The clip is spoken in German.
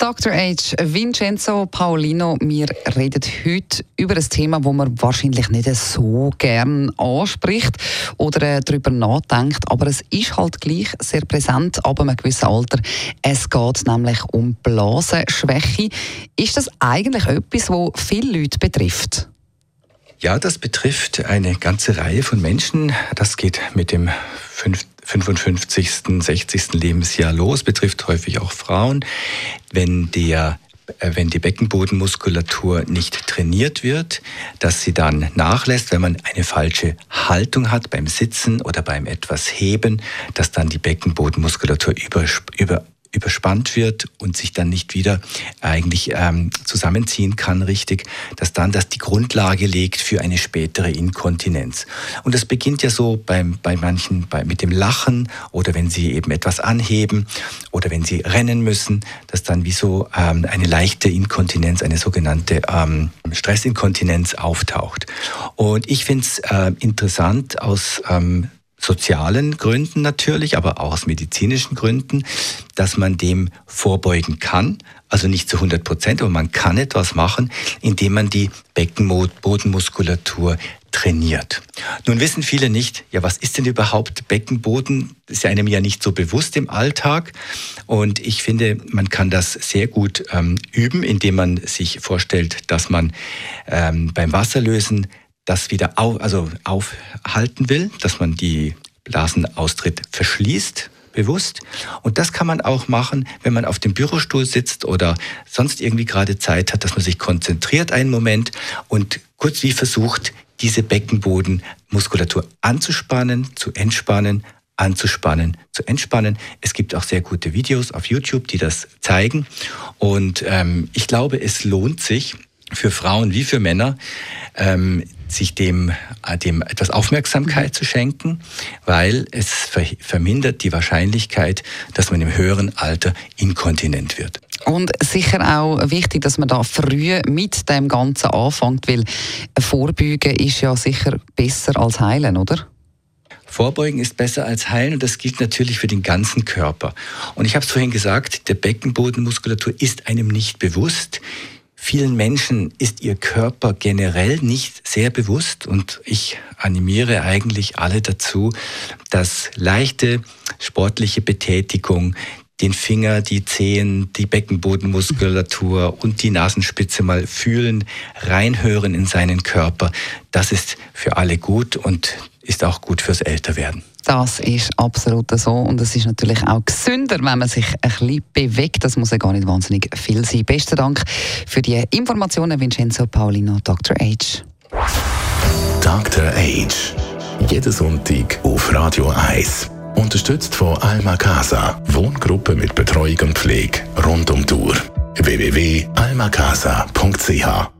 Dr. H. Vincenzo Paolino, wir reden heute über ein Thema, das man wahrscheinlich nicht so gern anspricht oder äh, darüber nachdenkt, aber es ist halt gleich sehr präsent ab einem gewissen Alter. Es geht nämlich um Blasenschwäche. Ist das eigentlich etwas, das viele Leute betrifft? Ja, das betrifft eine ganze Reihe von Menschen. Das geht mit dem 55., 60. Lebensjahr los, betrifft häufig auch Frauen. Wenn der äh, wenn die Beckenbodenmuskulatur nicht trainiert wird, dass sie dann nachlässt, wenn man eine falsche Haltung hat beim Sitzen oder beim etwas Heben, dass dann die Beckenbodenmuskulatur über, über, überspannt wird und sich dann nicht wieder eigentlich ähm, zusammenziehen kann richtig, dass dann das die Grundlage legt für eine spätere Inkontinenz. Und das beginnt ja so beim, bei manchen bei, mit dem Lachen oder wenn sie eben etwas anheben oder wenn sie rennen müssen, dass dann wie so ähm, eine leichte Inkontinenz, eine sogenannte ähm, Stressinkontinenz auftaucht. Und ich finde es äh, interessant aus ähm, sozialen Gründen natürlich, aber auch aus medizinischen Gründen, dass man dem vorbeugen kann. Also nicht zu 100 Prozent, aber man kann etwas machen, indem man die Beckenbodenmuskulatur trainiert. Nun wissen viele nicht, ja, was ist denn überhaupt Beckenboden? Das ist einem ja nicht so bewusst im Alltag. Und ich finde, man kann das sehr gut ähm, üben, indem man sich vorstellt, dass man ähm, beim Wasserlösen das wieder auf, also aufhalten will, dass man die Blasenaustritt verschließt, bewusst. Und das kann man auch machen, wenn man auf dem Bürostuhl sitzt oder sonst irgendwie gerade Zeit hat, dass man sich konzentriert einen Moment und kurz wie versucht, diese Beckenbodenmuskulatur anzuspannen, zu entspannen, anzuspannen, zu entspannen. Es gibt auch sehr gute Videos auf YouTube, die das zeigen. Und ähm, ich glaube, es lohnt sich für Frauen wie für Männer, ähm, sich dem, äh, dem etwas Aufmerksamkeit zu schenken, weil es vermindert die Wahrscheinlichkeit, dass man im höheren Alter inkontinent wird. Und sicher auch wichtig, dass man da früh mit dem Ganzen anfängt, weil Vorbeugen ist ja sicher besser als heilen, oder? Vorbeugen ist besser als heilen und das gilt natürlich für den ganzen Körper. Und ich habe es vorhin gesagt, der Beckenbodenmuskulatur ist einem nicht bewusst. Vielen Menschen ist ihr Körper generell nicht sehr bewusst und ich animiere eigentlich alle dazu, dass leichte sportliche Betätigung, den Finger, die Zehen, die Beckenbodenmuskulatur und die Nasenspitze mal fühlen, reinhören in seinen Körper, das ist für alle gut und ist auch gut fürs Älterwerden. Das ist absolut so und es ist natürlich auch gesünder, wenn man sich ein bisschen bewegt. Das muss ja gar nicht wahnsinnig viel sein. Besten Dank für die Informationen, Vincenzo Paulino, Dr. H. Dr. H. Jeden Sonntag auf Radio 1. Unterstützt von Alma Casa. Wohngruppe mit Betreuung und Pflege rund um die Uhr. www.almacasa.ch